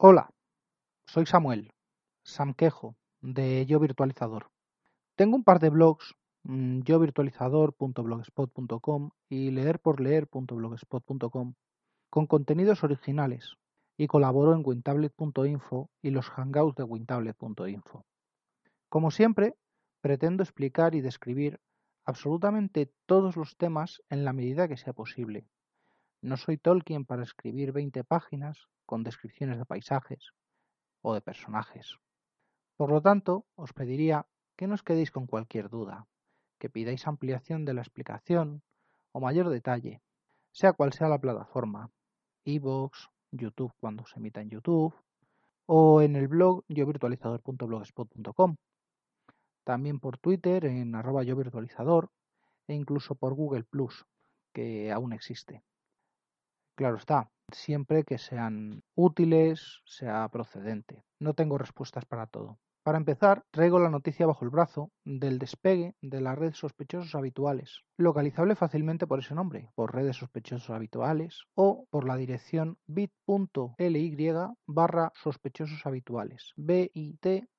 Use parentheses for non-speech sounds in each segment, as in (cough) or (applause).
Hola, soy Samuel, Samquejo, de Yo Virtualizador. Tengo un par de blogs, mm, yovirtualizador.blogspot.com y leerporleer.blogspot.com, con contenidos originales, y colaboro en wintablet.info y los hangouts de wintablet.info. Como siempre, pretendo explicar y describir absolutamente todos los temas en la medida que sea posible. No soy Tolkien para escribir 20 páginas con descripciones de paisajes o de personajes. Por lo tanto, os pediría que no os quedéis con cualquier duda, que pidáis ampliación de la explicación o mayor detalle, sea cual sea la plataforma, iVoox, YouTube cuando se emita en YouTube, o en el blog yovirtualizador.blogspot.com. También por Twitter en arroba yovirtualizador e incluso por Google Plus, que aún existe. Claro está, siempre que sean útiles, sea procedente. No tengo respuestas para todo. Para empezar, traigo la noticia bajo el brazo del despegue de la red sospechosos habituales, localizable fácilmente por ese nombre, por redes sospechosos habituales o por la dirección bit.ly barra sospechosos habituales, bit.ly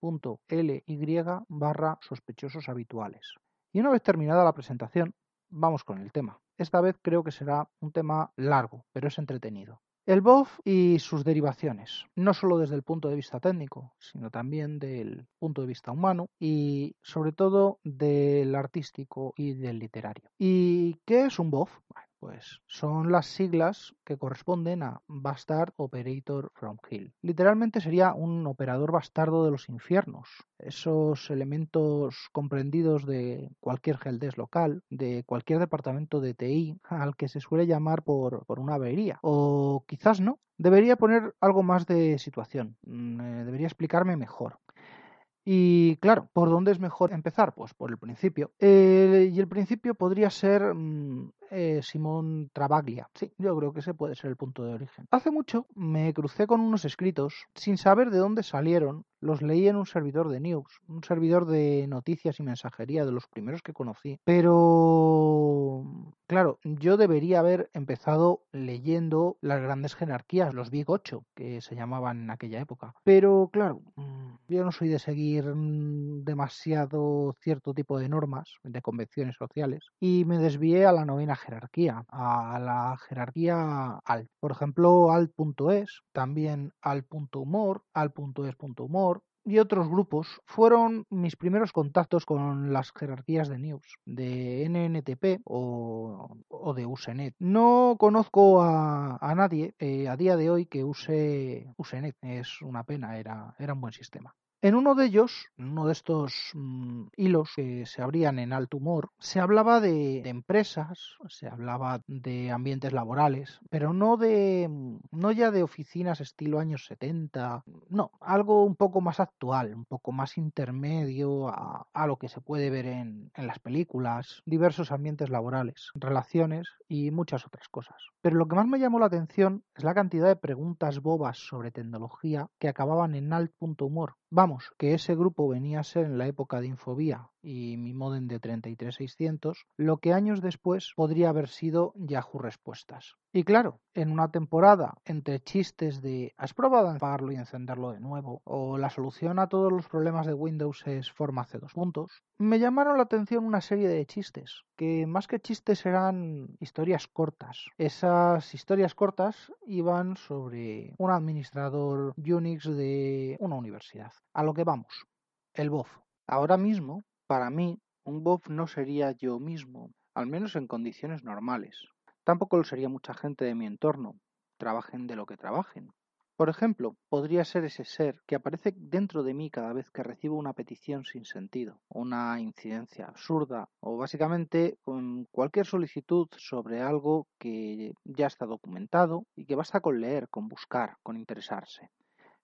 barra sospechosos habituales. Y una vez terminada la presentación, vamos con el tema. Esta vez creo que será un tema largo, pero es entretenido. El BOF y sus derivaciones, no solo desde el punto de vista técnico, sino también del punto de vista humano y sobre todo del artístico y del literario. ¿Y qué es un BOF? Pues son las siglas que corresponden a Bastard Operator from Hell. Literalmente sería un operador bastardo de los infiernos. Esos elementos comprendidos de cualquier heldes local, de cualquier departamento de TI, al que se suele llamar por, por una avería. O quizás no. Debería poner algo más de situación. Mm, eh, debería explicarme mejor. Y claro, ¿por dónde es mejor empezar? Pues por el principio. Eh, y el principio podría ser mm, eh, Simón Travaglia. Sí, yo creo que ese puede ser el punto de origen. Hace mucho me crucé con unos escritos sin saber de dónde salieron. Los leí en un servidor de news, un servidor de noticias y mensajería de los primeros que conocí. Pero, claro, yo debería haber empezado leyendo las grandes jerarquías, los Big 8, que se llamaban en aquella época. Pero, claro, mm, yo no soy de seguir mm, demasiado cierto tipo de normas, de convenciones sociales, y me desvié a la novena jerarquía, a la jerarquía alt. Por ejemplo, alt.es, también alt.humor, alt.es.humor, y otros grupos fueron mis primeros contactos con las jerarquías de news de NNTP o, de Usenet. No conozco a, nadie eh, a día de hoy que use Usenet. Es una pena, era, era un buen sistema. En uno de ellos, uno de estos mm, hilos que se abrían en alto humor, se hablaba de, empresas, se hablaba de ambientes laborales, pero no de mm, ya de oficinas estilo años 70, no, algo un poco más actual, un poco más intermedio a, a lo que se puede ver en, en las películas, diversos ambientes laborales, relaciones y muchas otras cosas. Pero lo que más me llamó la atención es la cantidad de preguntas bobas sobre tecnología que acababan en alt punto humor. Vamos, que ese grupo venía a ser en la época de Infobía y mi modem de 33600, lo que años después podría haber sido Yahoo Respuestas. Y claro, en una temporada entre chistes de ¿has probado apagarlo y encenderlo de nuevo? o la solución a todos los problemas de Windows es forma C2 puntos, me llamaron la atención una serie de chistes, que más que chistes eran historias cortas. Esas historias cortas iban sobre un administrador Unix de una universidad. A lo que vamos, el BOF. Ahora mismo para mí, un BOF no sería yo mismo, al menos en condiciones normales. Tampoco lo sería mucha gente de mi entorno, trabajen de lo que trabajen. Por ejemplo, podría ser ese ser que aparece dentro de mí cada vez que recibo una petición sin sentido, una incidencia absurda o básicamente cualquier solicitud sobre algo que ya está documentado y que basta con leer, con buscar, con interesarse.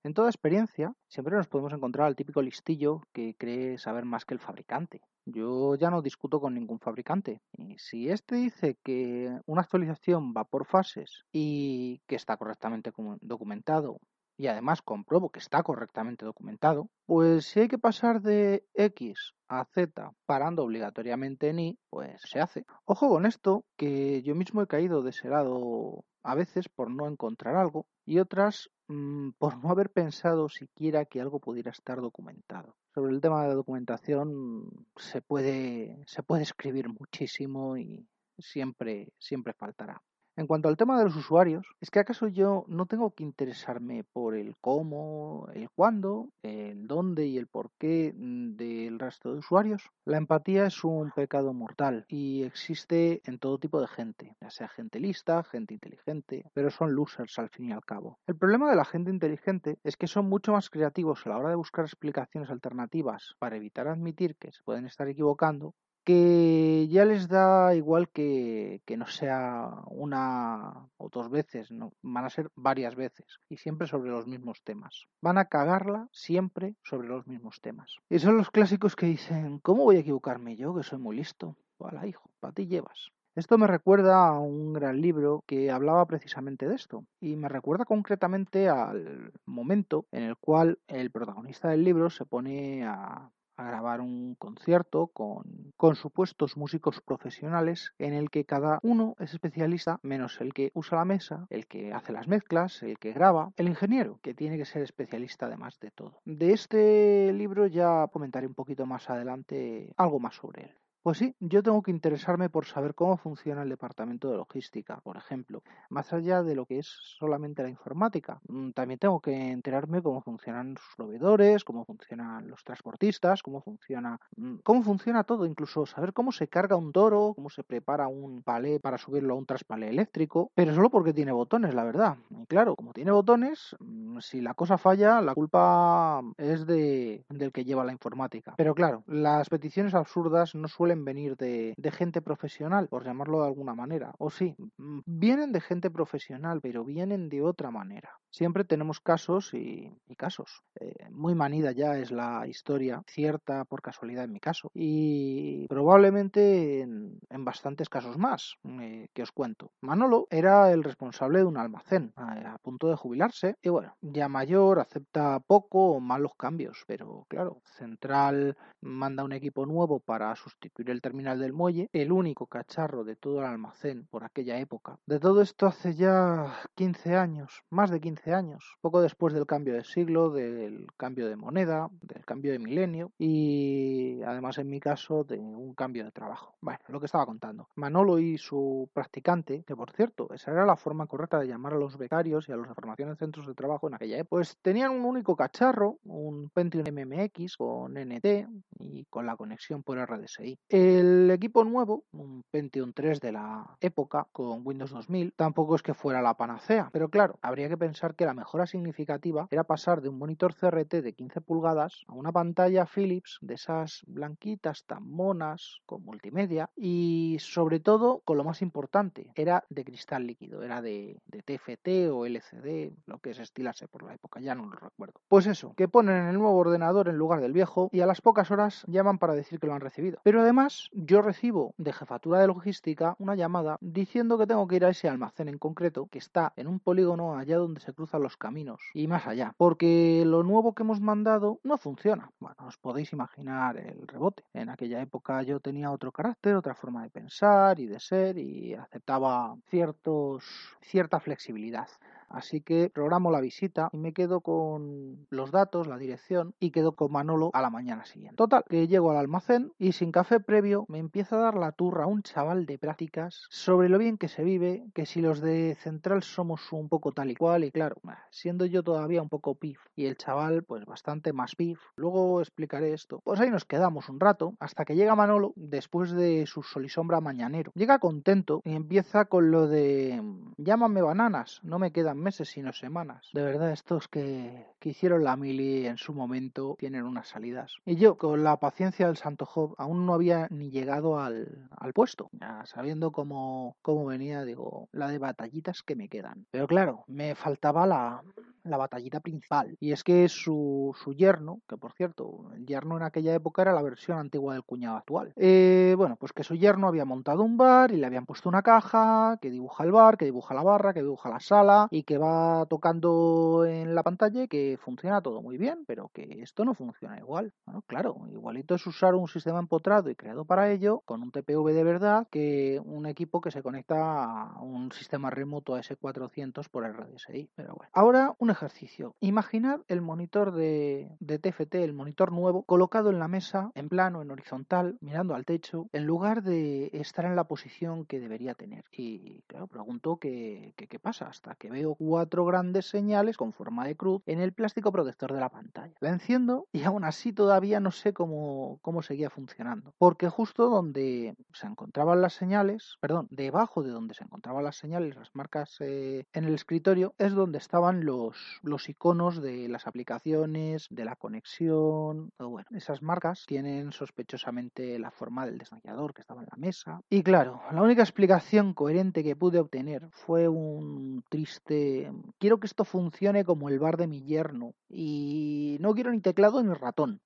En toda experiencia, siempre nos podemos encontrar al típico listillo que cree saber más que el fabricante. Yo ya no discuto con ningún fabricante. Y si este dice que una actualización va por fases y que está correctamente documentado y además compruebo que está correctamente documentado, pues si hay que pasar de X a Z parando obligatoriamente en Y, pues se hace. Ojo con esto, que yo mismo he caído de ese lado a veces por no encontrar algo y otras mm, (laughs) por no haber pensado siquiera que algo pudiera estar documentado. Sobre el tema de documentación se puede, se puede escribir muchísimo y siempre, siempre faltará. En cuanto al tema de los usuarios, es que acaso yo no tengo que interesarme por el cómo, el cuándo, el dónde y el por qué del resto de usuarios. La empatía es un pecado mortal y existe en todo tipo de gente, ya sea gente lista, gente inteligente, pero son losers al fin y al cabo. El problema de la gente inteligente es que son mucho más creativos a la hora de buscar explicaciones alternativas para evitar admitir que se pueden estar equivocando que ya les da igual que, que, no sea una o dos veces, no, van a ser varias veces y siempre sobre los mismos temas. Van a cagarla siempre sobre los mismos temas. Y son los clásicos que dicen, ¿cómo voy a equivocarme yo que soy muy listo? Hola hijo, para ti llevas. Esto me recuerda a un gran libro que hablaba precisamente de esto y me recuerda concretamente al momento en el cual el protagonista del libro se pone a a grabar un concierto con, con, supuestos músicos profesionales en el que cada uno es especialista menos el que usa la mesa, el que hace las mezclas, el que graba, el ingeniero, que tiene que ser especialista además de todo. De este libro ya comentaré un poquito más adelante algo más sobre él. Pues sí, yo tengo que interesarme por saber cómo funciona el departamento de logística, por ejemplo, más allá de lo que es solamente la informática. Mm, también tengo que enterarme cómo funcionan sus proveedores, cómo funcionan los transportistas, cómo funciona, mm, cómo funciona todo, incluso saber cómo se carga un toro, cómo se prepara un palé para subirlo a un traspalé eléctrico, pero solo porque tiene botones, la verdad. Y claro, como tiene botones, mm, si la cosa falla, la culpa es de, del que lleva la informática. Pero claro, las peticiones absurdas no suelen venir de, gente profesional, por llamarlo de alguna manera. O sí, mm, vienen de gente profesional, pero vienen de otra manera. Siempre tenemos casos y, casos. Eh, muy manida ya es la historia, cierta por casualidad en mi caso. Y probablemente en, bastantes casos más eh, que os cuento. Manolo era el responsable de un almacén a, punto de jubilarse y bueno, ya mayor, acepta poco o malos cambios, pero claro, Central manda un equipo nuevo para sustituir el terminal del muelle, el único cacharro de todo el almacén por aquella época. De todo esto hace ya 15 años, más de 15 años, poco después del cambio de siglo, del cambio de moneda, del cambio de milenio y además en mi caso de un cambio de trabajo. Bueno, lo que estaba contando. Manolo y su practicante, que por cierto, esa era la forma correcta de llamar a los becarios y a los de formación en centros de trabajo en aquella época, pues tenían un único cacharro, un Pentium MMX con NT y con la conexión por RDSI. El equipo nuevo, un Pentium 3 de la época con Windows 2000, tampoco es que fuera la panacea, pero claro, habría que pensar que la mejora significativa era pasar de un monitor CRT de 15 pulgadas a una pantalla Philips de esas blanquitas tan monas con multimedia y sobre todo, con lo más importante, era de cristal líquido, era de, TFT o LCD, lo que es estilarse por la época, ya no lo recuerdo. Pues eso, que ponen el nuevo ordenador en lugar del viejo y a las pocas horas llaman para decir que lo han recibido. Pero además yo recibo de jefatura de logística una llamada diciendo que tengo que ir a ese almacén en concreto que está en un polígono allá donde se cruzan los caminos y más allá, porque lo nuevo que hemos mandado no funciona. Bueno, os podéis imaginar el rebote. En aquella época yo tenía otro carácter, otra forma de pensar y de ser y aceptaba ciertos, cierta flexibilidad. Así que programo la visita y me quedo con los datos, la dirección y quedo con Manolo a la mañana siguiente. Total, que llego al almacén y sin café previo me empieza a dar la turra un chaval de prácticas sobre lo bien que se vive, que si los de Central somos un poco tal y cual y claro, siendo yo todavía un poco pif y el chaval pues bastante más pif. Luego explicaré esto. Pues ahí nos quedamos un rato hasta que llega Manolo después de su solisombra mañanero. Llega contento y empieza con lo de llámame bananas, no me queda sean meses sino semanas. De verdad, estos que, que hicieron la mili en su momento tienen unas salidas. Y yo, con la paciencia del Santo Job, aún no había ni llegado al, al puesto. Ya sabiendo cómo, cómo venía, digo, la de batallitas que me quedan. Pero claro, me faltaba la, la batallita principal. Y es que su, su yerno, que por cierto, el yerno en aquella época era la versión antigua del cuñado actual. Eh, bueno, pues que su yerno había montado un bar y le habían puesto una caja que dibuja el bar, que dibuja la barra, que dibuja la sala y que va tocando en la pantalla que funciona todo muy bien, pero que esto no funciona igual. Bueno, claro, igualito es usar un sistema empotrado y creado para ello con un TPV de verdad que un equipo que se conecta a un sistema remoto S400 por RDSI. Pero bueno, ahora un ejercicio. Imaginad el monitor de, TFT, el monitor nuevo, colocado en la mesa, en plano, en horizontal, mirando al techo, en lugar de estar en la posición que debería tener. Y claro, pregunto qué, pasa, hasta que veo cuatro grandes señales con forma de cruz en el plástico protector de la pantalla. La enciendo y aún así todavía no sé cómo, cómo seguía funcionando. Porque justo donde se encontraban las señales, perdón, debajo de donde se encontraban las señales, las marcas eh, en el escritorio, es donde estaban los, los iconos de las aplicaciones, de la conexión. O bueno, esas marcas tienen sospechosamente la forma del desmayador que estaba en la mesa. Y claro, la única explicación coherente que pude obtener fue un triste. Quiero que esto funcione como el bar de mi yerno. Y no quiero ni teclado ni ratón.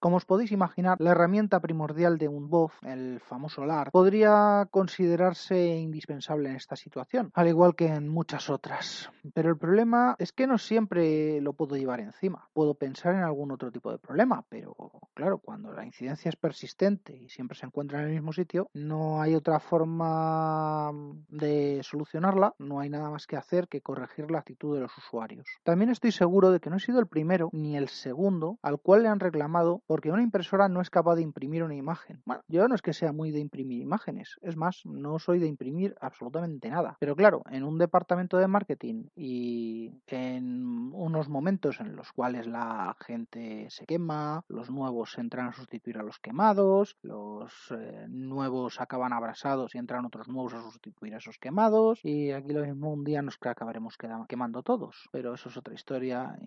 Como os podéis imaginar, la herramienta primordial de un BOF, el famoso LAR, podría considerarse indispensable en esta situación, al igual que en muchas otras. Pero el problema es que no siempre lo puedo llevar encima. Puedo pensar en algún otro tipo de problema, pero claro, cuando la incidencia es persistente y siempre se encuentra en el mismo sitio, no hay otra forma de solucionarla, no hay nada más que hacer que corregir la actitud de los usuarios. También estoy seguro de que no he sido el primero ni el segundo al cual le han reclamado porque una impresora no es capaz de imprimir una imagen. Bueno, yo no es que sea muy de imprimir imágenes, es más, no soy de imprimir absolutamente nada. Pero claro, en un departamento de marketing y en unos momentos en los cuales la gente se quema, los nuevos entran a sustituir a los quemados, los eh, nuevos acaban abrasados y entran otros nuevos a sustituir a esos quemados, y aquí lo mismo un día nos acabaremos quemando todos. Pero eso es otra historia.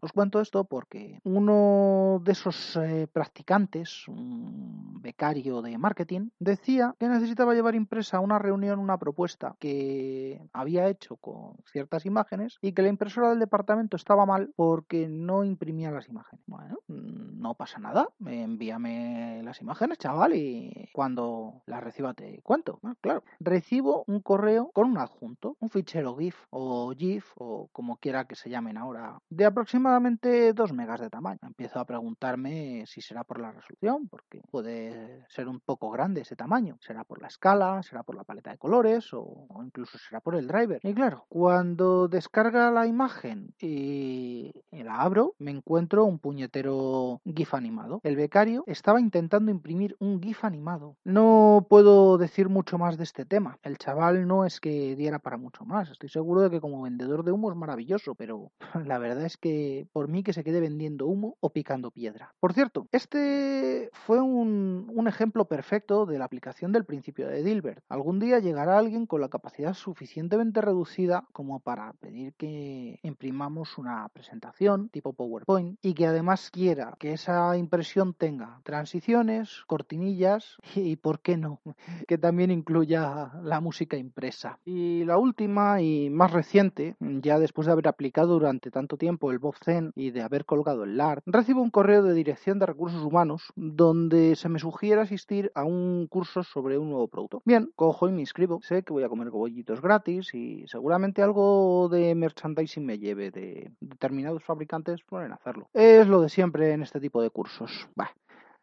Os cuento esto porque uno de esos eh, practicantes, un becario de marketing, decía que necesitaba llevar impresa a una reunión una propuesta que había hecho con ciertas imágenes y que la impresora del departamento estaba mal porque no imprimía las imágenes. Bueno, no pasa nada, envíame las imágenes, chaval, y cuando las reciba te cuento. Bueno, claro, recibo un correo con un adjunto, un fichero GIF o GIF o como quiera que se llamen ahora, de aproximadamente 2 megas de tamaño. Empiezo a preguntarme si será por la resolución, porque puede ser un poco grande ese tamaño. Será por la escala, será por la paleta de colores o, incluso será por el driver. Y claro, cuando descarga la imagen y, y la abro, me encuentro un puñetero GIF animado. El becario estaba intentando imprimir un GIF animado. No puedo decir mucho más de este tema. El chaval no es que diera para mucho más. Estoy seguro de que como vendedor de humo es maravilloso, pero (laughs) la verdad es que por mí que se quede vendiendo humo o picando piedra. Por cierto, este fue un, ejemplo perfecto de la aplicación del principio de Dilbert. Algún día llegará alguien con la capacidad suficientemente reducida como para pedir que imprimamos una presentación tipo PowerPoint y que además quiera que esa impresión tenga transiciones, cortinillas (laughs) y, por qué no, (laughs) que también incluya la música impresa. Y la última y más reciente, ya después de haber aplicado durante tanto tiempo el BobZen y de haber colgado el LAR, recibo un correo de dirección de recursos humanos donde se me sugiere asistir a un curso sobre un nuevo producto. Bien, cojo y me inscribo. Sé que voy a comer cobollitos gratis y seguramente algo de merchandising me lleve de determinados fabricantes pueden hacerlo. Es lo de siempre en este tipo de cursos. Bah.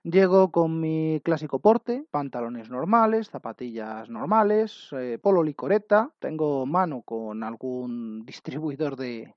Llego con mi clásico porte, pantalones normales, zapatillas normales, eh, polo licoreta, tengo mano con algún (laughs) distribuidor de...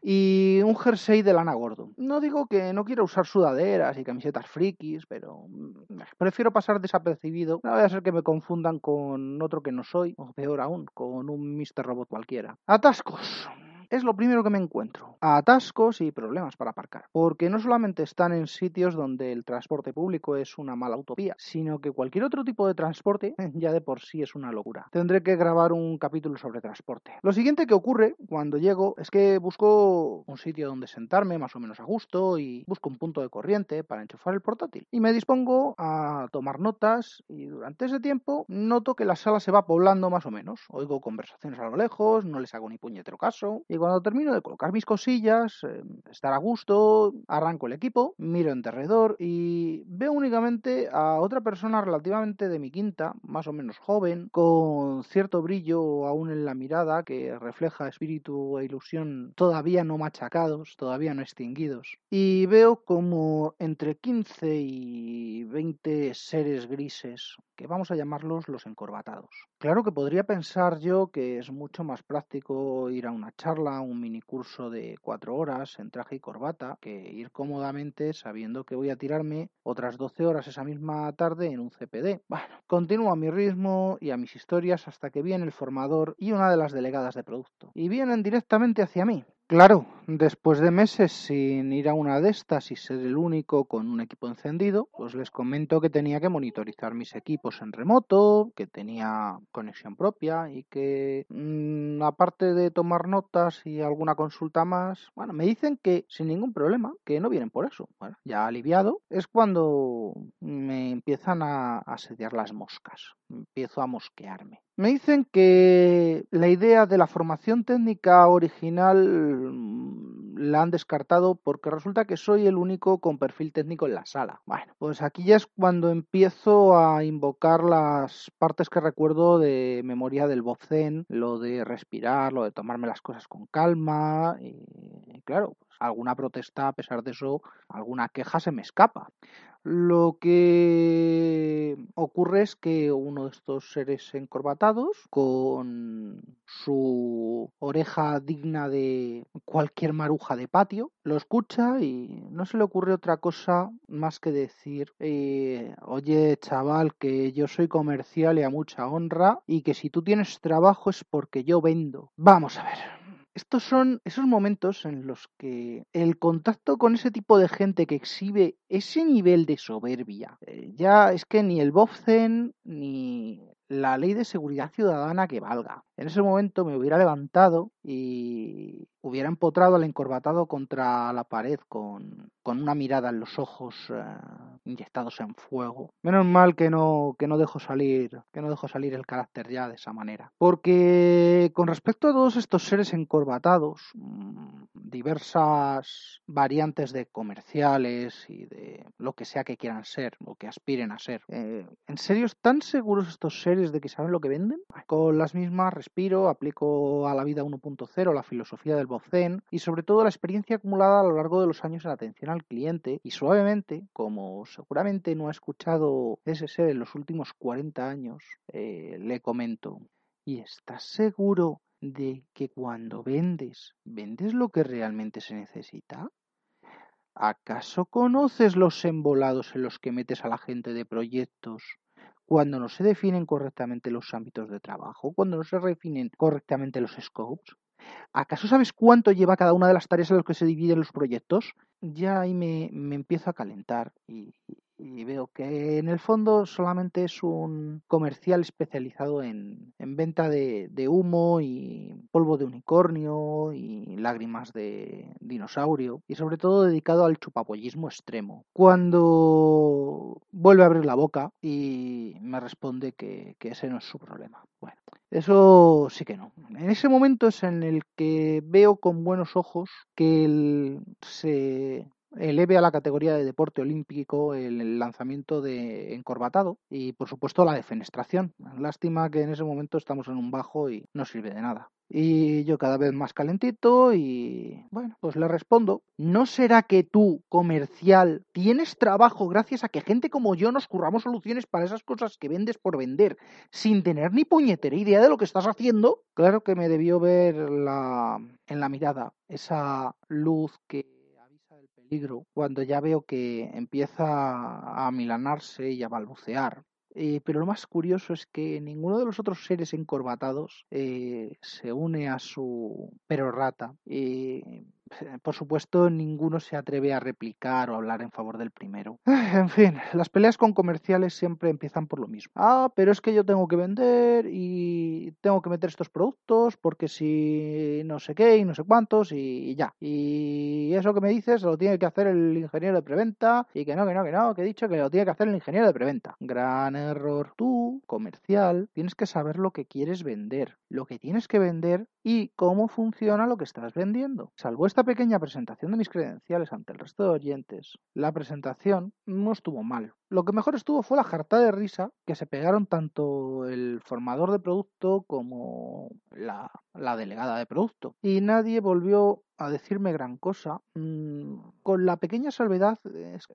y un jersey de lana gordo. No digo que no quiero usar sudaderas y camisetas frikis, pero mm, prefiero pasar desapercibido. No vaya a ser que me confundan con otro que no soy, o peor aún, con un Mr. Robot cualquiera. Atascos. Es lo primero que me encuentro. atascos y problemas para aparcar. Porque no solamente están en sitios donde el transporte público es una mala utopía, sino que cualquier otro tipo de transporte (laughs) ya de por sí es una locura. Tendré que grabar un capítulo sobre transporte. Lo siguiente que ocurre cuando llego es que busco un sitio donde sentarme más o menos a gusto y busco un punto de corriente para enchufar el portátil. Y me dispongo a tomar notas y durante ese tiempo noto que la sala se va poblando más o menos. Oigo conversaciones a lo lejos, no les hago ni puñetero caso. Cuando termino de colocar mis cosillas, eh, estar a gusto, arranco el equipo, miro en derredor y veo únicamente a otra persona relativamente de mi quinta, más o menos joven, con cierto brillo aún en la mirada que refleja espíritu e ilusión todavía no machacados, todavía no extinguidos. Y veo como entre 15 y 20 seres grises, que vamos a llamarlos los encorbatados. Claro que podría pensar yo que es mucho más práctico ir a una charla, un minicurso de cuatro horas en traje y corbata, que ir cómodamente sabiendo que voy a tirarme otras 12 horas esa misma tarde en un CPD. Bueno, continúo a mi ritmo y a mis historias hasta que viene el formador y una de las delegadas de producto. Y vienen directamente hacia mí. Claro, después de meses sin ir a una de estas y ser el único con un equipo encendido, pues les comento que tenía que monitorizar mis equipos en remoto, que tenía conexión propia y que mm, aparte de tomar notas y alguna consulta más, bueno, me dicen que sin ningún problema, que no vienen por eso. Bueno, ya aliviado es cuando me empiezan a asediar las moscas, empiezo a mosquearme. Me dicen que la idea de la formación técnica original mm, la han descartado porque resulta que soy el único con perfil técnico en la sala. Bueno, pues aquí ya es cuando empiezo a invocar las partes que recuerdo de memoria del Zen, lo de respirar, lo de tomarme las cosas con calma y claro, alguna protesta a pesar de eso, alguna queja se me escapa. Lo que ocurre es que uno de estos seres encorbatados, con su oreja digna de cualquier maruja de patio, lo escucha y no se le ocurre otra cosa más que decir, eh, oye chaval, que yo soy comercial y a mucha honra y que si tú tienes trabajo es porque yo vendo. Vamos a ver. Estos son esos momentos en los que el contacto con ese tipo de gente que exhibe ese nivel de soberbia, eh, ya es que ni el Bobzen ni la ley de seguridad ciudadana que valga. En ese momento me hubiera levantado y hubiera empotrado al encorbatado contra la pared con, con una mirada en los ojos eh, inyectados en fuego. Menos mal que no, que no dejo salir, que no dejo salir el carácter ya de esa manera. Porque con respecto a todos estos seres encorbatados, mm, diversas variantes de comerciales y de lo que sea que quieran ser o que aspiren a ser, eh, ¿en serio están seguros estos seres de que saben lo que venden? Con las mismas respiro, aplico a la vida 1.0 la filosofía del Bofzen y sobre todo la experiencia acumulada a lo largo de los años en atención al cliente y suavemente, como seguramente no ha escuchado ese ser en los últimos 40 años, eh, le comento, ¿y estás seguro de que cuando vendes, vendes lo que realmente se necesita? ¿Acaso conoces los embolados en los que metes a la gente de proyectos cuando no se definen correctamente los ámbitos de trabajo, cuando no se definen correctamente los scopes? ¿Acaso sabes cuánto lleva cada una de las tareas en las que se dividen los proyectos? Ya ahí me, me empiezo a calentar y, y veo que en el fondo solamente es un comercial especializado en, en venta de, humo y polvo de unicornio y lágrimas de dinosaurio y sobre todo dedicado al chupapollismo extremo. Cuando vuelve a abrir la boca y me responde que, que ese no es su problema. Bueno, eso sí que no. En ese momento es en el que veo con buenos ojos que él se eleve a la categoría de deporte olímpico el lanzamiento de encorbatado y por supuesto la defenestración. Lástima que en ese momento estamos en un bajo y no sirve de nada. Y yo cada vez más calentito y bueno, pues le respondo, ¿no será que tú, comercial, tienes trabajo gracias a que gente como yo nos curramos soluciones para esas cosas que vendes por vender, sin tener ni puñetera idea de lo que estás haciendo? Claro que me debió ver la, en la mirada esa luz que cuando ya veo que empieza a milanarse y a balbucear. Eh, pero lo más curioso es que ninguno de los otros seres encorbatados eh, se une a su perorrata. Eh, por supuesto, ninguno se atreve a replicar o hablar en favor del primero. (sighs) En fin, las peleas con comerciales siempre empiezan por lo mismo. Ah, pero es que yo tengo que vender y tengo que meter estos productos porque si no sé qué y no sé cuántos y ya. Y eso que me dices lo tiene que hacer el ingeniero de preventa y que no, que no, que no, que he dicho que lo tiene que hacer el ingeniero de preventa. Gran error. Tú, comercial, tienes que saber lo que quieres vender, lo que tienes que vender y cómo funciona lo que estás vendiendo. Salvo esta pequeña presentación de mis credenciales ante el resto de oyentes, la presentación no estuvo mal. Lo que mejor estuvo fue la jarta de risa que se pegaron tanto el formador de producto como la, la delegada de producto. Y nadie volvió a decirme gran cosa, mm, con la pequeña salvedad,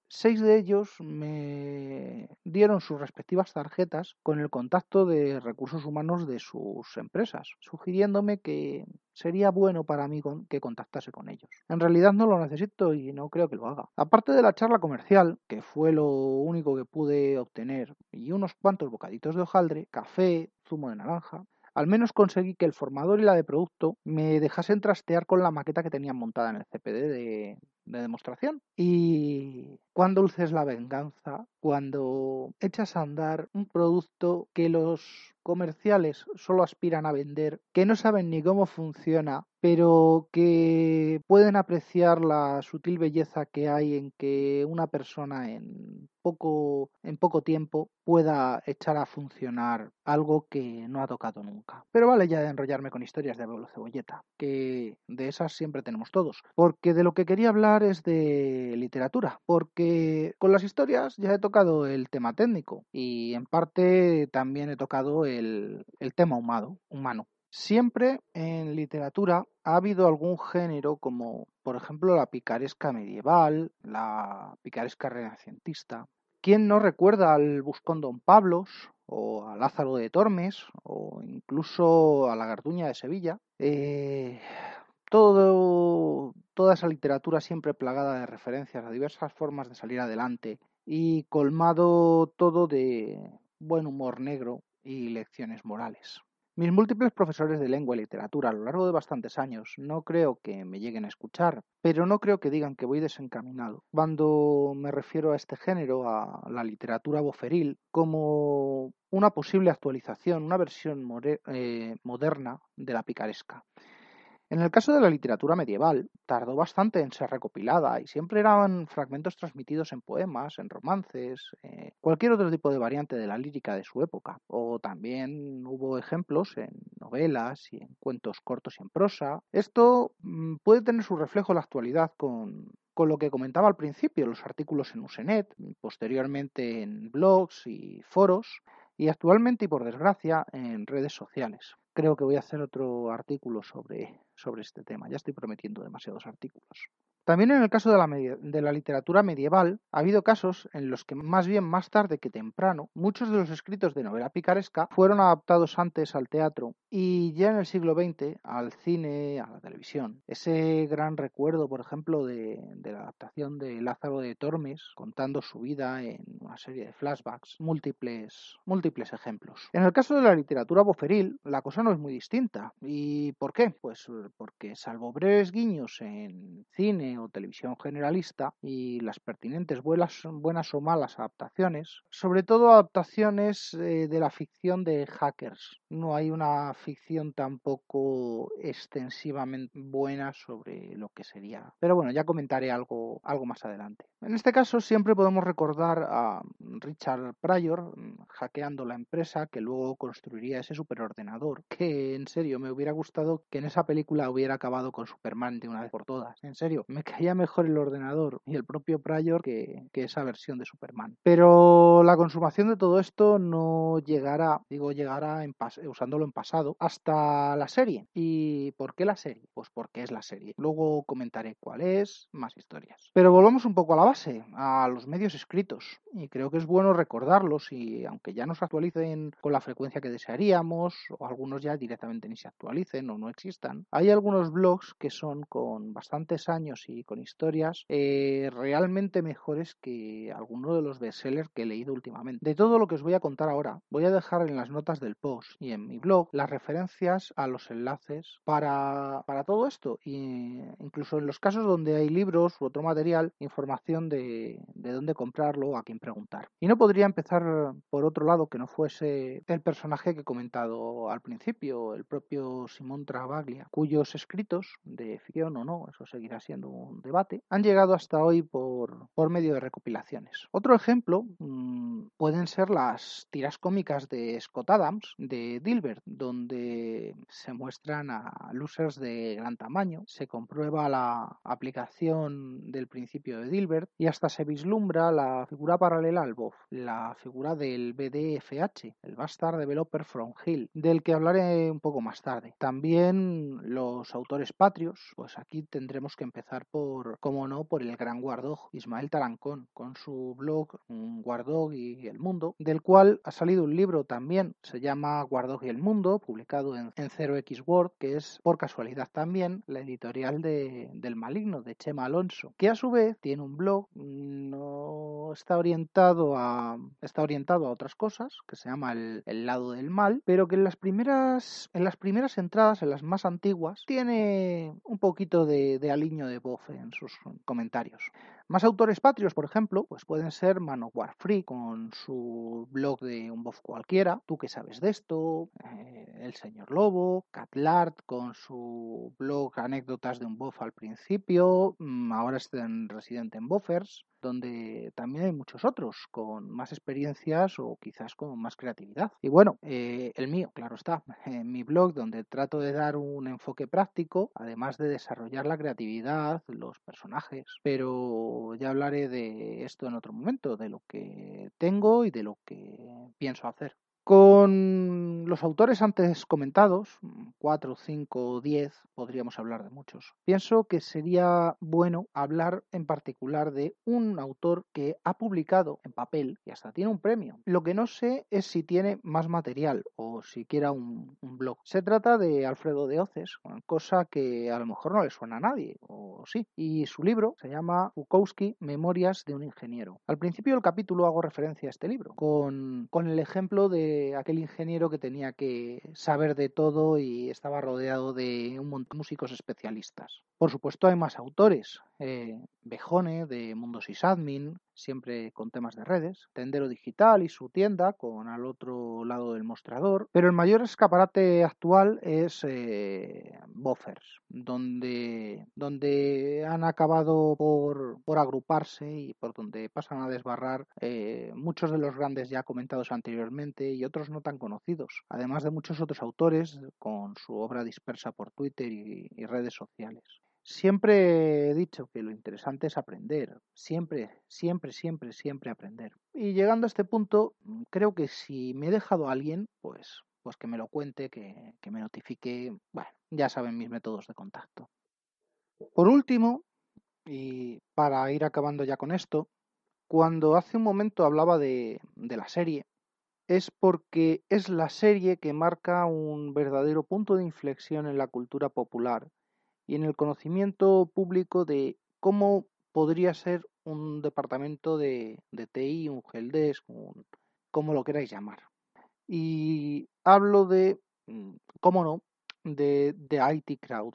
seis de ellos me dieron sus respectivas tarjetas con el contacto de recursos humanos de sus empresas, sugiriéndome que sería bueno para mí que contactase con ellos. En realidad no lo necesito y no creo que lo haga. Aparte de la charla comercial, que fue lo único que pude obtener, y unos cuantos bocaditos de hojaldre, café, zumo de naranja, al menos conseguí que el formador y la de producto me dejasen trastear con la maqueta que tenían montada en el CPD de, demostración. Y cuando dulce es la venganza, cuando echas a andar un producto que los comerciales solo aspiran a vender, que no saben ni cómo funciona, pero que pueden apreciar la sutil belleza que hay en que una persona en poco, en poco tiempo pueda echar a funcionar algo que no ha tocado nunca. Pero vale ya de enrollarme con historias de abuelo cebolleta, que de esas siempre tenemos todos, porque de lo que quería hablar es de literatura, porque con las historias ya he tocado el tema técnico y en parte también he tocado el, el tema humano, humano. Siempre en literatura ha habido algún género como, por ejemplo, la picaresca medieval, la picaresca renacentista. ¿Quién no recuerda al Buscón Don Pablos o a Lázaro de Tormes o incluso a la Garduña de Sevilla? Eh, todo, toda esa literatura siempre plagada de referencias a diversas formas de salir adelante y colmado todo de buen humor negro y lecciones morales. Mis múltiples profesores de lengua y literatura a lo largo de bastantes años no creo que me lleguen a escuchar, pero no creo que digan que voy desencaminado. Cuando me refiero a este género, a la literatura boferil, como una posible actualización, una versión eh, moderna de la picaresca. En el caso de la literatura medieval, tardó bastante en ser recopilada y siempre eran fragmentos transmitidos en poemas, en romances, eh, cualquier otro tipo de variante de la lírica de su época. O también hubo ejemplos en novelas y en cuentos cortos y en prosa. Esto mm, puede tener su reflejo en la actualidad con, con lo que comentaba al principio, los artículos en Usenet, posteriormente en blogs y foros, y actualmente y por desgracia en redes sociales. Creo que voy a hacer otro artículo sobre sobre este tema. Ya estoy prometiendo demasiados artículos. También en el caso de la, de la, literatura medieval ha habido casos en los que más bien más tarde que temprano muchos de los escritos de novela picaresca fueron adaptados antes al teatro y ya en el siglo XX al cine, a la televisión. Ese gran recuerdo, por ejemplo, de, de la adaptación de Lázaro de Tormes contando su vida en una serie de flashbacks, múltiples, múltiples ejemplos. En el caso de la literatura boferil la cosa no es muy distinta. ¿Y por qué? Pues porque salvo breves guiños en cine o televisión generalista y las pertinentes buenas, buenas o malas adaptaciones, sobre todo adaptaciones eh, de la ficción de hackers. No hay una ficción tampoco extensivamente buena sobre lo que sería. Pero bueno, ya comentaré algo, algo más adelante. En este caso siempre podemos recordar a Richard Pryor mm, hackeando la empresa que luego construiría ese superordenador, que en serio me hubiera gustado que en esa película hubiera acabado con Superman de una vez por todas. En serio, me caía mejor el ordenador y el propio Pryor que, esa versión de Superman. Pero la consumación de todo esto no llegará, digo llegará en usándolo en pasado, hasta la serie. ¿Y por qué la serie? Pues porque es la serie. Luego comentaré cuál es, más historias. Pero volvamos un poco a la base, a los medios escritos. Y creo que es bueno recordarlos y aunque ya no se actualicen con la frecuencia que desearíamos, o algunos ya directamente ni se actualicen o no existan, hay algunos blogs que son con bastantes años y con historias eh, realmente mejores que alguno de los bestsellers que he leído últimamente. De todo lo que os voy a contar ahora, voy a dejar en las notas del post y en mi blog las referencias a los enlaces para, para todo esto, y incluso en los casos donde hay libros u otro material, información de, de dónde comprarlo, a quién preguntar. Y no podría empezar por otro lado que no fuese el personaje que he comentado al principio, el propio Simón Travaglia, escritos, de ficción o no, eso seguirá siendo un debate, han llegado hasta hoy por, por medio de recopilaciones. Otro ejemplo mmm, pueden ser las tiras cómicas de Scott Adams, de Dilbert, donde se muestran a losers de gran tamaño, se comprueba la aplicación del principio de Dilbert y hasta se vislumbra la figura paralela al BOF, la figura del BDFH, el Bastard Developer from Hill, del que hablaré un poco más tarde. También los autores patrios, pues aquí tendremos que empezar por, como no, por el gran Guardog, Ismael Tarancón, con su blog Guardog y el Mundo, del cual ha salido un libro también, se llama Guardog y el Mundo, publicado en, en 0x Word, que es por casualidad también la editorial de, del Maligno, de Chema Alonso, que a su vez tiene un blog, no está orientado a, está orientado a otras cosas, que se llama el, el lado del mal, pero que en las primeras, en las primeras entradas, en las más antiguas, tiene un poquito de, de aliño de voz en sus comentarios. Más autores patrios, por ejemplo, pues pueden ser Manowar Free con su blog de un buff cualquiera, tú que sabes de esto, eh, El Señor Lobo, Catlart con su blog Anécdotas de un buff al principio, mmm, ahora está en residente en Buffers, donde también hay muchos otros con más experiencias o quizás con más creatividad. Y bueno, eh, el mío, claro está, (laughs) en mi blog donde trato de dar un enfoque práctico, además de desarrollar la creatividad, los personajes, pero ya hablaré de esto en otro momento, de lo que tengo y de lo que pienso hacer. Con los autores antes comentados, 4, 5, 10, podríamos hablar de muchos. Pienso que sería bueno hablar en particular de un autor que ha publicado en papel y hasta tiene un premio. Lo que no sé es si tiene más material o siquiera un, un blog. Se trata de Alfredo de Oces, cosa que a lo mejor no le suena a nadie, o sí. Y su libro se llama Bukowski, Memorias de un ingeniero. Al principio del capítulo hago referencia a este libro, con, con el ejemplo de aquel ingeniero que tenía que saber de todo y estaba rodeado de un montón de músicos especialistas. Por supuesto hay más autores, eh, Bejone de Mundo Sysadmin, siempre con temas de redes, Tendero Digital y su tienda con al otro lado del mostrador, pero el mayor escaparate actual es eh, Buffers, donde, donde han acabado por, por, agruparse y por donde pasan a desbarrar eh, muchos de los grandes ya comentados anteriormente y otros no tan conocidos, además de muchos otros autores con su obra dispersa por Twitter y, y redes sociales. Siempre he dicho que lo interesante es aprender, siempre, siempre, siempre, siempre aprender. Y llegando a este punto, creo que si me he dejado alguien, pues, pues que me lo cuente, que, que me notifique, bueno, ya saben mis métodos de contacto. Por último, y para ir acabando ya con esto, cuando hace un momento hablaba de, de la serie, es porque es la serie que marca un verdadero punto de inflexión en la cultura popular y en el conocimiento público de cómo podría ser un departamento de, de TI, un helpdesk, un, como lo queráis llamar. Y hablo de, cómo no, de, de IT Crowd,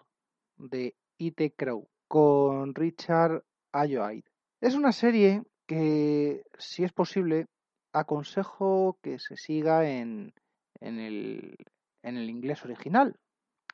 de IT Crowd, con Richard Ayoade. Es una serie que, si es posible, aconsejo que se siga en, en, el, en el inglés original.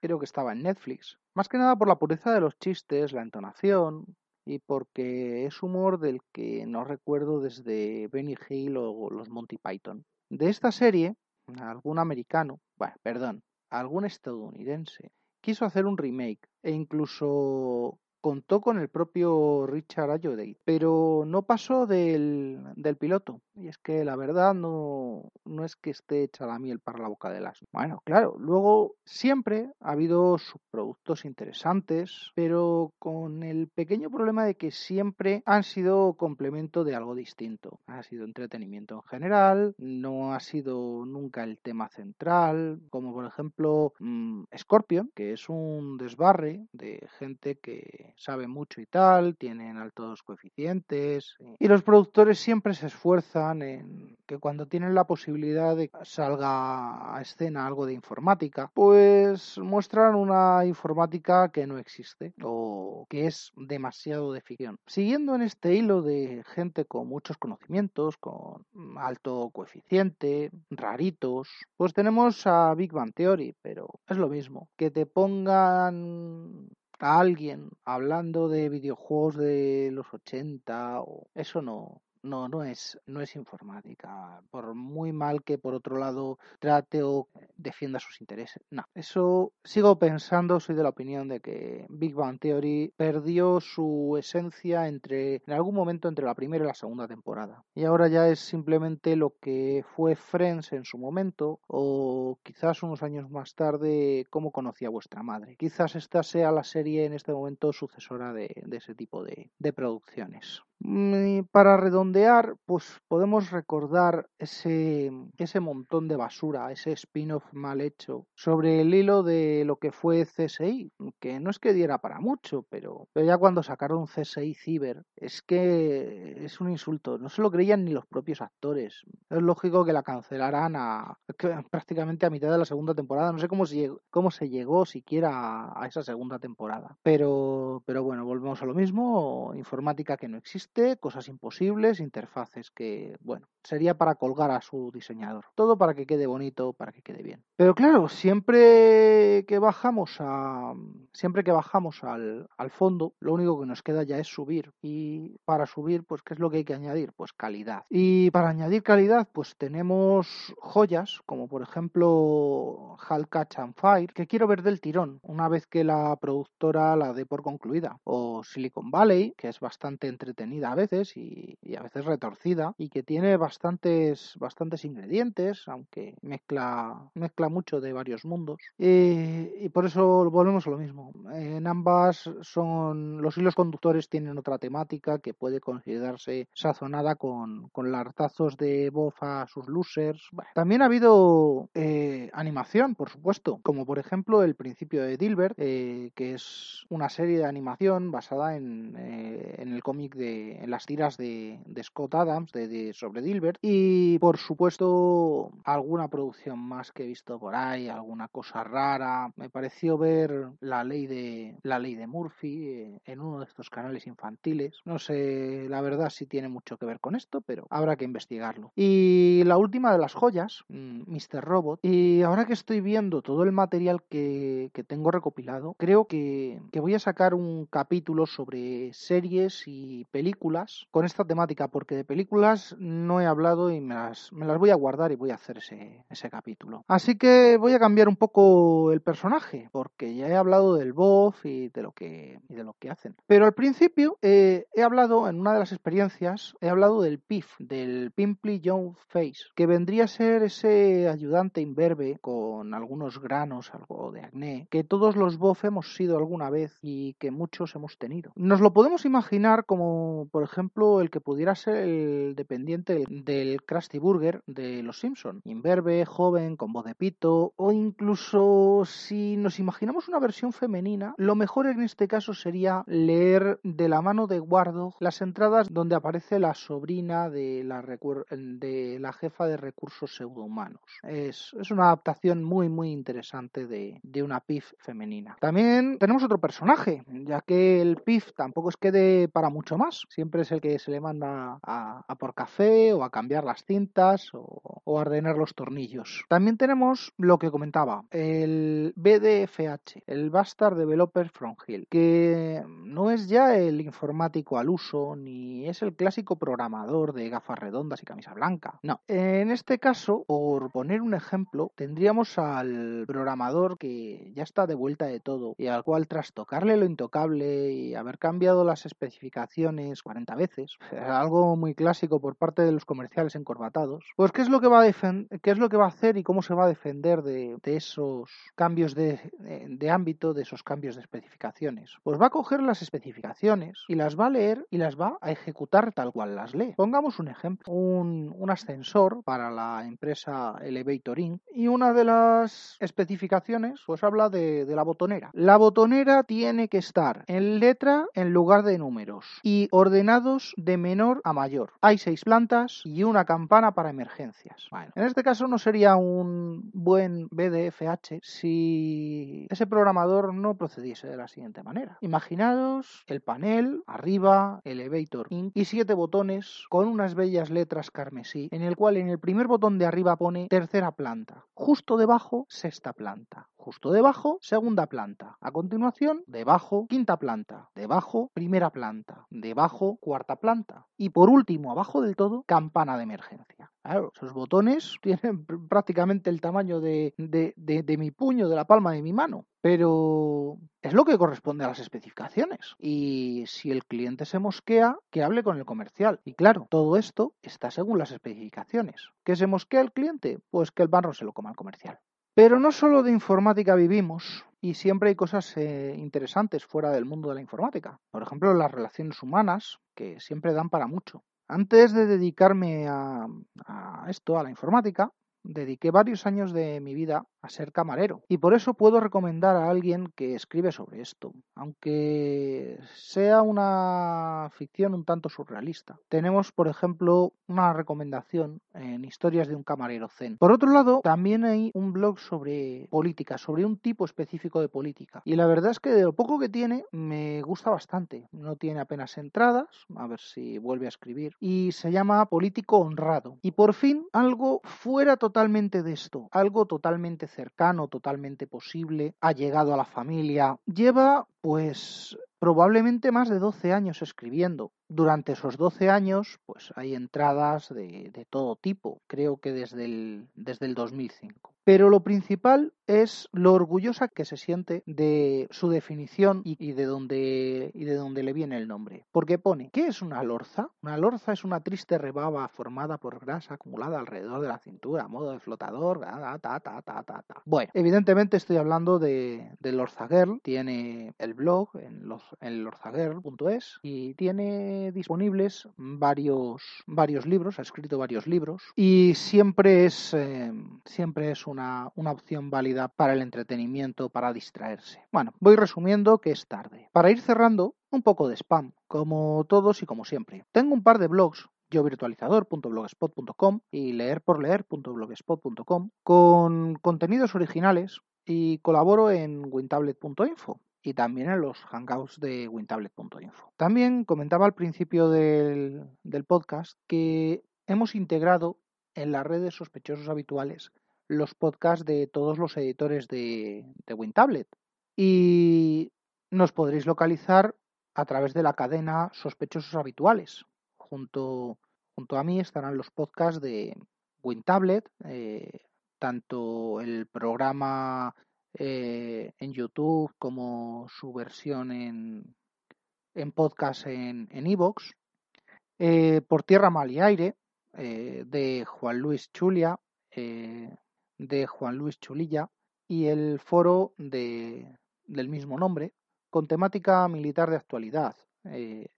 Creo que estaba en Netflix. Más que nada por la pureza de los chistes, la entonación y porque es humor del que no recuerdo desde Benny Hill o los Monty Python. De esta serie, algún americano, bueno, perdón, algún estadounidense quiso hacer un remake e incluso contó con el propio Richard Ayoade, pero no pasó del, del, piloto. Y es que la verdad no, no es que esté hecha la miel para la boca del asno. Bueno, claro, luego siempre ha habido subproductos interesantes, pero con el pequeño problema de que siempre han sido complemento de algo distinto. Ha sido entretenimiento en general, no ha sido nunca el tema central, como por ejemplo mmm, Scorpion, que es un desbarre de gente que saben mucho y tal, tienen altos coeficientes. Y los productores siempre se esfuerzan en que cuando tienen la posibilidad de que salga a escena algo de informática, pues muestran una informática que no existe o que es demasiado de ficción. Siguiendo en este hilo de gente con muchos conocimientos, con alto coeficiente, raritos, pues tenemos a Big Bang Theory, pero es lo mismo. Que te pongan a alguien hablando de videojuegos de los 80 o eso no no, no es, no es informática. Por muy mal que por otro lado trate o defienda sus intereses. No, eso sigo pensando, soy de la opinión de que Big Bang Theory perdió su esencia entre, en algún momento entre la primera y la segunda temporada. Y ahora ya es simplemente lo que fue Friends en su momento, o quizás unos años más tarde, cómo conocía vuestra madre. Quizás esta sea la serie en este momento sucesora de, ese tipo de, de producciones. Mm, para redondear, pues podemos recordar ese, ese montón de basura, ese spin-off mal hecho, sobre el hilo de lo que fue CSI, que no es que diera para mucho, pero, ya cuando sacaron CSI Ciber, es que es un insulto, no se lo creían ni los propios actores. Es lógico que la cancelaran a, prácticamente a mitad de la segunda temporada, no sé cómo se, cómo se llegó siquiera a, a esa segunda temporada, pero, pero bueno, volvemos a lo mismo, informática que no existe cosas imposibles, interfaces que, bueno, sería para colgar a su diseñador. Todo para que quede bonito, para que quede bien. Pero claro, siempre que bajamos a siempre que bajamos al, al fondo, lo único que nos queda ya es subir. Y para subir, pues, ¿qué es lo que hay que añadir? Pues calidad. Y para añadir calidad, pues tenemos joyas, como por ejemplo Hal Catch and Fire, que quiero ver del tirón, una vez que la productora la dé por concluida. O Silicon Valley, que es bastante a veces y, a veces retorcida, y que tiene bastante bastantes, bastantes ingredientes, aunque mezcla, mezcla mucho de varios mundos. y por eso volvemos a lo mismo. En ambas son los hilos conductores tienen otra temática que puede considerarse sazonada con, con lartazos de bof a sus losers. también ha habido eh, animación, por supuesto, como por ejemplo El principio de Dilbert, eh, que es una serie de animación basada en, eh, en el cómic de en las tiras de, Scott Adams de sobre Dilbert y por supuesto alguna producción más que he visto por ahí, alguna cosa rara. Me pareció ver la ley de la ley de Murphy eh, en uno de estos canales infantiles. No sé, la verdad si tiene mucho que ver con esto, pero habrá que investigarlo. Y la última de las joyas, Mr. Mm, Robot. Y ahora que estoy viendo todo el material que, que tengo recopilado, creo que, que voy a sacar un capítulo sobre series y películas con esta temática, porque de películas no he hablado y me las, me las voy a guardar y voy a hacer ese, ese capítulo. Así que voy a cambiar un poco el personaje, porque ya he hablado del boss y de lo que, y de lo que hacen. Pero al principio eh, he hablado, en una de las experiencias, he hablado del PIF, del Pimply Young Face, que vendría a ser ese ayudante imberbe con algunos granos, algo de acné, que todos los bof hemos sido alguna vez y que muchos hemos tenido. Nos lo podemos imaginar como, por ejemplo, el que pudiera ser el dependiente del Krusty Burger de Los Simpson. Imberbe, joven, con voz de pito, o incluso si nos imaginamos una versión femenina, lo mejor en este caso sería leer de la mano de Guardo las entradas donde aparece la sobrina de la, de la jefa de recursos pseudohumanos. Es, es una adaptación muy muy interesante de, de una PIF femenina. También tenemos otro personaje, ya que el PIF tampoco es que dé para mucho más. Siempre es el que se le manda a, a por café o a cambiar las cintas o, o ordenar los tornillos. También tenemos lo que comentaba, el BDFH, el Bastard Developer from Hill, que no es ya el informático al uso ni es el clásico programador de gafas redondas y camisa blanca. No, en este caso, por poner un ejemplo, tendríamos al programador que ya está de vuelta de todo y al cual tras tocarle lo intocable y haber cambiado las especificaciones 40 veces, algo muy clásico por parte de los comerciales encorbatados. Pues ¿qué es lo que va a, qué es lo que va a hacer y cómo se va a defender de, esos cambios de, de, ámbito, de esos cambios de especificaciones? Pues va a coger las especificaciones y las va a leer y las va a ejecutar tal cual las lee. Pongamos un ejemplo, un, un ascensor para la empresa Elevator Inc. y una de las especificaciones pues habla de, de la botonera. La botonera tiene que estar en letra en lugar de números y ordenados de menor a mayor. Hay seis plantas y una campana para emergencias. Bueno, en este caso no sería un buen BDFH si ese programador no procediese de la siguiente manera. Imaginaos el panel, arriba, elevator y siete botones con unas bellas letras carmesí, en el cual en el primer botón de arriba pone tercera planta, justo debajo sexta planta, justo debajo segunda planta, a continuación debajo quinta planta, debajo primera planta, debajo cuarta planta y por último abajo del todo campana de emergencia. Claro, esos botones (laughs) tienen prácticamente el tamaño de, de, mi puño, de la palma de mi mano, pero es lo que corresponde a las especificaciones. Y si el cliente se mosquea, que hable con el comercial. Y claro, todo esto está según las especificaciones. ¿Qué se mosquea el cliente? Pues que el barro se lo coma el comercial. Pero no solo de informática vivimos y siempre hay cosas eh, interesantes fuera del mundo de la informática. Por ejemplo, las relaciones humanas, que siempre dan para mucho. Antes de dedicarme a, esto, a la informática, dediqué varios años de mi vida a ser camarero y por eso puedo recomendar a alguien que escribe sobre esto, aunque sea una ficción un tanto surrealista. Tenemos, por ejemplo, una recomendación en Historias de un camarero zen. Por otro lado, también hay un blog sobre política, sobre un tipo específico de política. Y la verdad es que de lo poco que tiene me gusta bastante. No tiene apenas entradas, a ver si vuelve a escribir. Y se llama Político Honrado. Y por fin algo fuera totalmente de esto, algo totalmente cercano, totalmente posible, ha llegado a la familia. Lleva pues probablemente más de 12 años escribiendo. Durante esos 12 años, pues hay entradas de, de todo tipo, creo que desde el, desde el 2005. Pero lo principal es lo orgullosa que se siente de su definición y, de dónde y de dónde le viene el nombre. Porque pone, ¿qué es una lorza? Una lorza es una triste rebaba formada por grasa acumulada alrededor de la cintura, a modo de flotador, ta, ta, ta, ta, ta. Bueno, evidentemente estoy hablando de, de Lorza Girl, tiene el blog en, los, en lorzagirl.es y tiene disponibles varios, varios libros, ha escrito varios libros y siempre es, eh, siempre es un una, opción válida para el entretenimiento, para distraerse. Bueno, voy resumiendo que es tarde. Para ir cerrando, un poco de spam, como todos y como siempre. Tengo un par de blogs yovirtualizador.blogspot.com y leerporleer.blogspot.com con contenidos originales y colaboro en wintablet.info y también en los hangouts de wintablet.info. También comentaba al principio del, del podcast que hemos integrado en las redes sospechosos habituales los podcasts de todos los editores de, de WinTablet. Y nos podréis localizar a través de la cadena Sospechosos Habituales. Junto, junto a mí estarán los podcasts de WinTablet, eh, tanto el programa eh, en YouTube como su versión en, en podcast en Evox. Eh, por Tierra, Mal y Aire, de Juan Luis Chulia, de Juan Luis Chulilla y el foro de, del mismo nombre, con temática militar de actualidad, eh,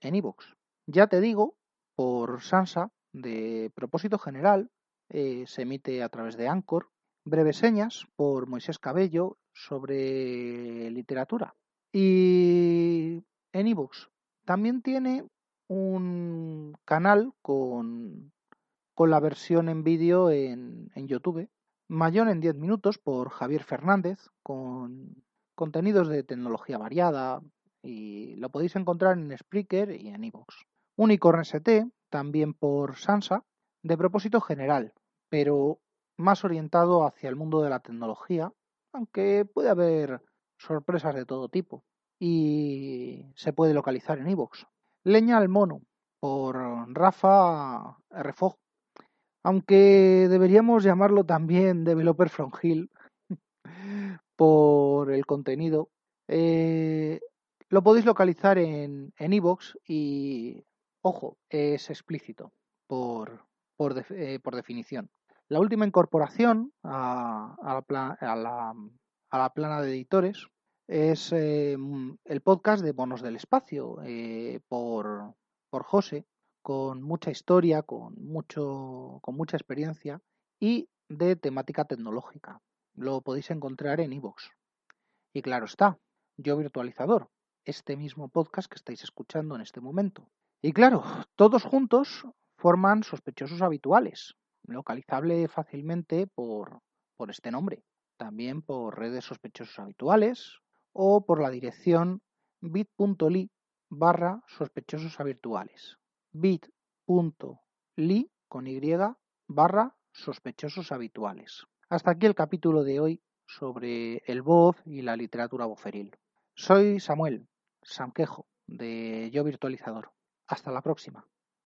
en iVoox. Ya te digo, por Sansa, de propósito general, eh, se emite a través de Anchor, breves señas por Moisés Cabello sobre literatura. Y en iVoox también tiene un canal con, con la versión en vídeo en, en YouTube Mayón en 10 minutos por Javier Fernández con contenidos de tecnología variada y lo podéis encontrar en Spreaker y en iVoox. Unicorn ST también por Sansa de propósito general, pero más orientado hacia el mundo de la tecnología, aunque puede haber sorpresas de todo tipo y se puede localizar en iVoox. Leña al mono por Rafa Rfog aunque deberíamos llamarlo también Developer from Hill (laughs) por el contenido. Eh, Lo podéis localizar en iVoox y, ojo, es explícito por, por, eh, por definición. La última incorporación a, la, a, la, a la, plana de editores es eh, el podcast de Bonos del Espacio eh, por, José, con mucha historia, con, mucho, con mucha experiencia y de temática tecnológica. Lo podéis encontrar en iVoox. Y claro está, yo virtualizador, este mismo podcast que estáis escuchando en este momento. Y claro, todos juntos forman sospechosos habituales, localizable fácilmente por, por este nombre, también por redes sospechosos habituales o por la dirección bit.ly barra sospechosos habituales. bit.ly con y barra sospechosos habituales. Hasta aquí el capítulo de hoy sobre el voz y la literatura voceril. Soy Samuel Sanquejo de Yo Virtualizador. Hasta la próxima.